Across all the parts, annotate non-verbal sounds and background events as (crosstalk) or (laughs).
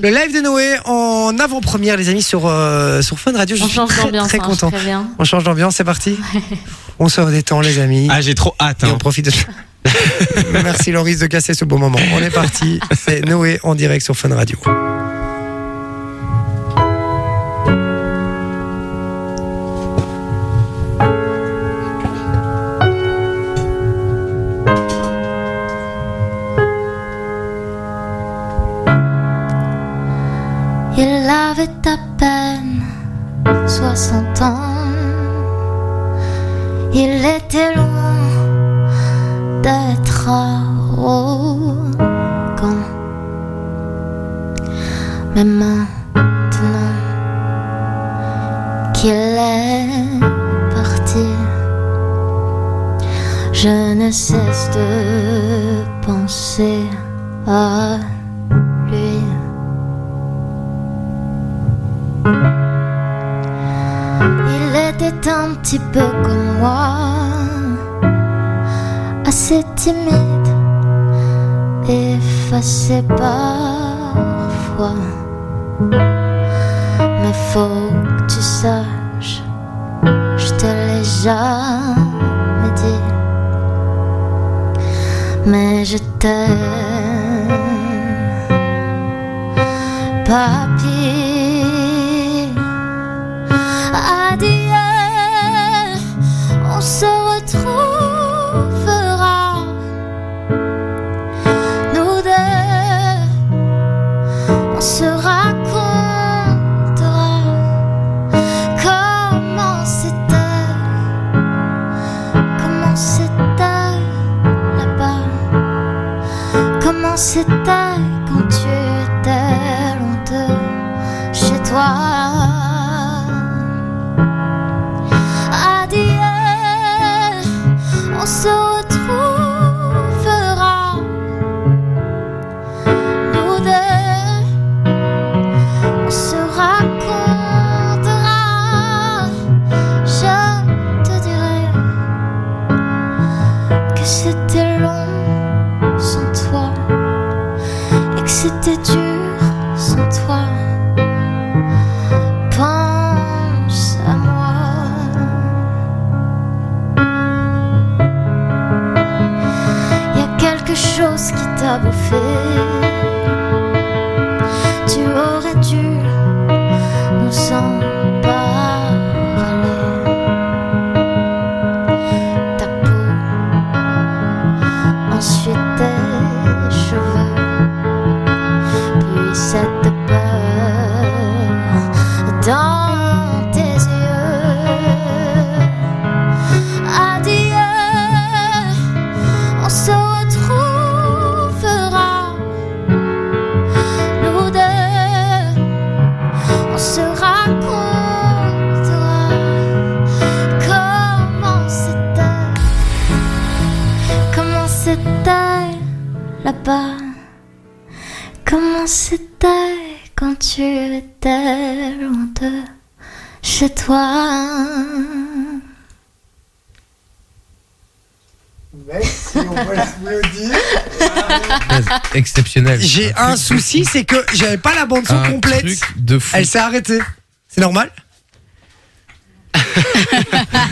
Le live de Noé en avant-première, les amis, sur, euh, sur Fun Radio. Je On suis change très, d'ambiance, très hein, content. je. On change d'ambiance, c'est parti On se redétend, les amis. Ah, j'ai trop hâte. Et hein. on profite de (laughs) Merci Loris de casser ce beau moment. On est parti. C'est Noé en direct sur Fun Radio. Il était loin d'être arrogant. Mais maintenant qu'il est parti, je ne cesse de penser à était un petit peu comme moi, assez timide, effacé parfois. Mais faut que tu saches, je te l'ai jamais dit, mais je t'aime, papy. Se racontera comment c'était, comment c'était là-bas, comment c'était quand tu étais honteux chez toi. Tu aurais dû nous en là-bas, comment c'était quand tu étais loin de chez toi. On peut. Exceptionnel. J'ai un souci, c'est que j'avais pas la bande son Un complète. truc de fou. Elle s'est arrêtée. C'est normal (laughs)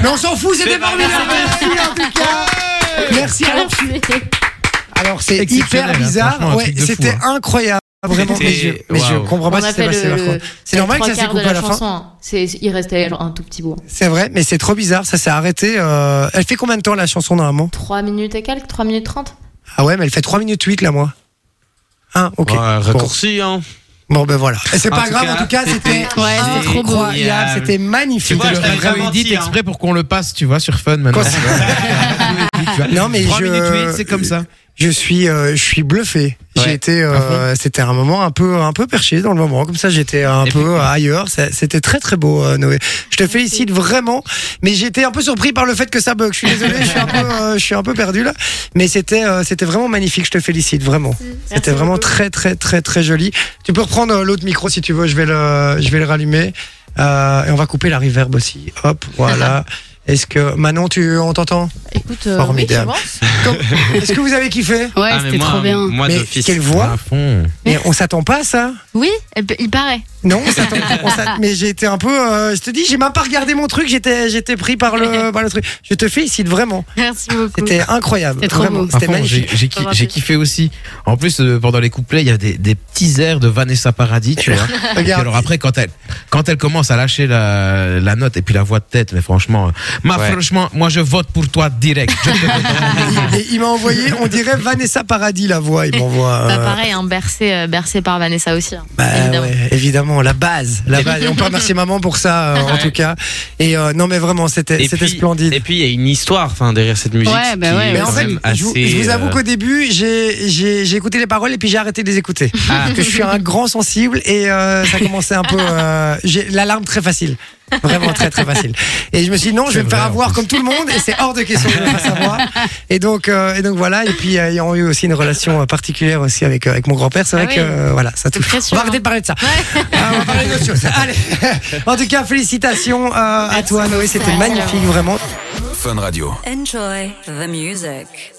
Mais on s'en fout, c'était formidable. Merci en tout cas. Merci. Alors, alors c'est Exceptionnel, hyper hein, bizarre. franchement, un Ouais, truc de fou, c'était hein. incroyable. Vraiment, mais je, C'était- mais je waouh. comprends pas ce qui s'est passé le. C'est normal que ça s'est coupé à la fin. chanson. hein. C'est, il restait un tout petit bout. C'est vrai, mais c'est trop bizarre, ça s'est arrêté. euh, Elle fait combien de temps la chanson normalement? 3 minutes et quelques, 3 minutes 30 Ah ouais, mais elle fait 3 minutes 8 là, moi. Ah, ok. Ouais, Bon. raccourci, hein. Bon, ben voilà. Et c'est pas grave, cas, en tout cas, c'était c'était Ouais, trop beau. c'était magnifique. vois, C'était je Edith menti, hein. exprès pour qu'on le passe, tu vois, sur Fun maintenant. (laughs) Non, mais 3 je- minutes 8, c'est comme ça. Je suis, euh, je suis bluffé. J'ai Ouais, été, euh, c'était un moment un peu, un peu perché dans le moment. Comme ça, j'étais un peu ailleurs. C'était très très beau, euh, Noé. Je te félicite vraiment. Mais j'étais un peu surpris par le fait que ça bug. Je suis désolé, je suis un peu, euh, je suis un peu perdu là. Mais c'était, euh, c'était vraiment magnifique. Je te félicite vraiment. C'était vraiment très très très très joli. Tu peux reprendre euh, l'autre micro si tu veux. Je vais le, je vais le rallumer. Euh, et on va couper la reverb aussi. Hop, voilà. (laughs) Est-ce que Manon, tu, on t'entend? Écoute, euh, Formidable. oui. (laughs) Est-ce que vous avez kiffé Ouais, Ah, c'était trop bien. Moi, Mais d'office. quelle voix À fond. Mais on s'attend pas à ça Oui, il paraît. Non, on s'attend- on s'attend- (laughs) mais j'ai été un peu. euh, je te dis, j'ai même pas regardé mon truc. J'étais, j'étais pris par le, (laughs) par le truc. Je te félicite vraiment. Merci beaucoup. C'était incroyable. C'était trop vraiment. beau. C'était magnifique. J'ai j'ai ki- j'ai kiffé aussi. En plus, euh, pendant les couplets, il y a des, des petits airs de Vanessa Paradis, tu vois. Regarde. alors après, quand elle, quand elle commence à lâcher la, la note et puis la voix de tête, mais franchement, euh, ma, Ouais. franchement, moi je vote pour toi direct. Je te (laughs) Et il m'a envoyé, on dirait Vanessa Paradis la voix. Il m'envoie. Bah, euh, pareil, hein, bercé, euh, bercé par Vanessa aussi. hein. Bah évidemment. ouais, évidemment, la base, la base. Et on peut remercier maman pour ça, euh, en tout cas. Et euh, non, mais vraiment, c'était, splendide. Et puis, il y a une histoire enfin, derrière cette musique. Ouais, bah ouais. Mais en fait, je vous, assez, je vous avoue qu'au début, j'ai, j'ai, j'ai écouté les paroles et puis j'ai arrêté de les écouter. Ah. Parce que je suis un grand sensible et euh, ça commençait un peu. euh, j'ai l'alarme très facile. Vraiment très très facile. Et je me suis dit non, je vais me faire avoir plus. comme tout le monde et c'est hors de question de me faire savoir. Et donc, euh, et donc voilà. Et puis, euh, ayant eu aussi une relation euh, particulière aussi avec, euh, avec mon grand-père, c'est Ah vrai oui. que euh, voilà, ça touche. On va arrêter hein. de parler de ça. Ah, on va parler d'autre chose. (laughs) Allez. En tout cas, félicitations euh, à toi, Noé. C'était magnifique, vraiment. Fun Radio. Enjoy the music.